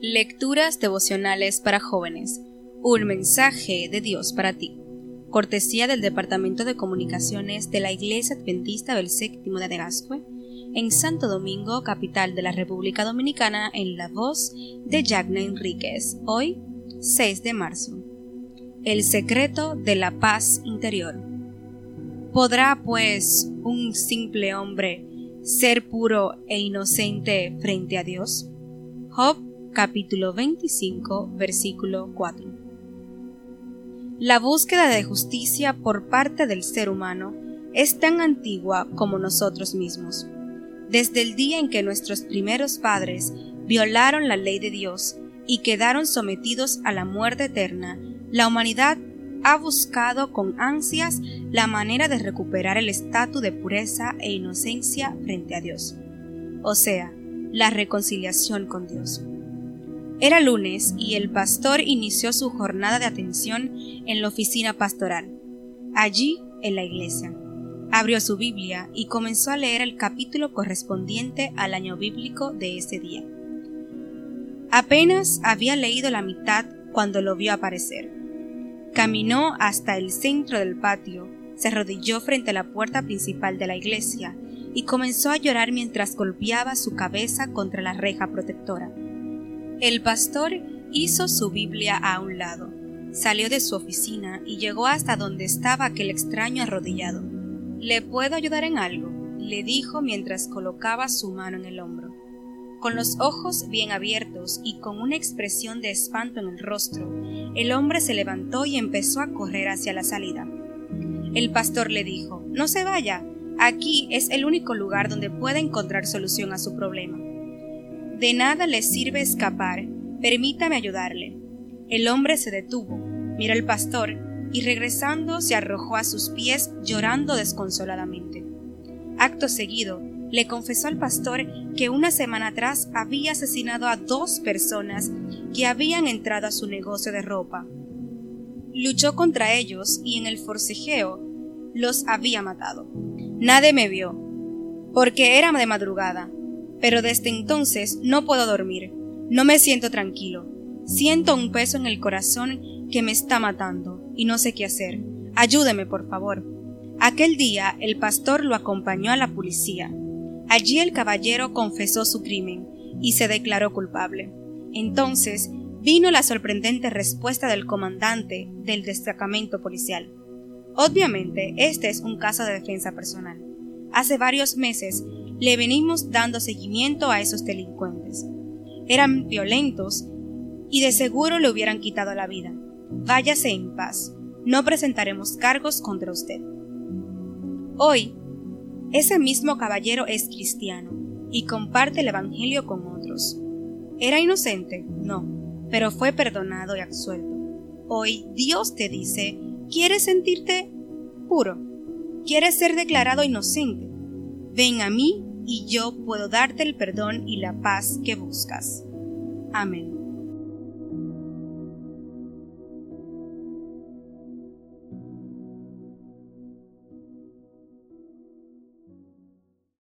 Lecturas devocionales para jóvenes. Un mensaje de Dios para ti. Cortesía del Departamento de Comunicaciones de la Iglesia Adventista del Séptimo de Adegascue, en Santo Domingo, capital de la República Dominicana, en la voz de Jagna Enríquez. Hoy, 6 de marzo. El secreto de la paz interior. ¿Podrá, pues, un simple hombre ser puro e inocente frente a Dios? Job capítulo 25, versículo 4. La búsqueda de justicia por parte del ser humano es tan antigua como nosotros mismos. Desde el día en que nuestros primeros padres violaron la ley de Dios y quedaron sometidos a la muerte eterna, la humanidad ha buscado con ansias la manera de recuperar el estatus de pureza e inocencia frente a Dios, o sea, la reconciliación con Dios. Era lunes y el pastor inició su jornada de atención en la oficina pastoral, allí en la iglesia. Abrió su Biblia y comenzó a leer el capítulo correspondiente al año bíblico de ese día. Apenas había leído la mitad cuando lo vio aparecer. Caminó hasta el centro del patio, se arrodilló frente a la puerta principal de la iglesia y comenzó a llorar mientras golpeaba su cabeza contra la reja protectora. El pastor hizo su Biblia a un lado, salió de su oficina y llegó hasta donde estaba aquel extraño arrodillado. ¿Le puedo ayudar en algo? le dijo mientras colocaba su mano en el hombro. Con los ojos bien abiertos y con una expresión de espanto en el rostro, el hombre se levantó y empezó a correr hacia la salida. El pastor le dijo, No se vaya, aquí es el único lugar donde puede encontrar solución a su problema. De nada le sirve escapar. Permítame ayudarle. El hombre se detuvo, miró al pastor y regresando se arrojó a sus pies llorando desconsoladamente. Acto seguido, le confesó al pastor que una semana atrás había asesinado a dos personas que habían entrado a su negocio de ropa. Luchó contra ellos y en el forcejeo los había matado. Nadie me vio, porque era de madrugada, pero desde entonces no puedo dormir, no me siento tranquilo, siento un peso en el corazón que me está matando y no sé qué hacer. Ayúdeme, por favor. Aquel día el pastor lo acompañó a la policía. Allí el caballero confesó su crimen y se declaró culpable. Entonces vino la sorprendente respuesta del comandante del destacamento policial. Obviamente, este es un caso de defensa personal. Hace varios meses le venimos dando seguimiento a esos delincuentes. Eran violentos y de seguro le hubieran quitado la vida. Váyase en paz. No presentaremos cargos contra usted. Hoy, ese mismo caballero es cristiano y comparte el Evangelio con otros. ¿Era inocente? No, pero fue perdonado y absuelto. Hoy Dios te dice, ¿quieres sentirte puro? ¿Quieres ser declarado inocente? Ven a mí y yo puedo darte el perdón y la paz que buscas. Amén.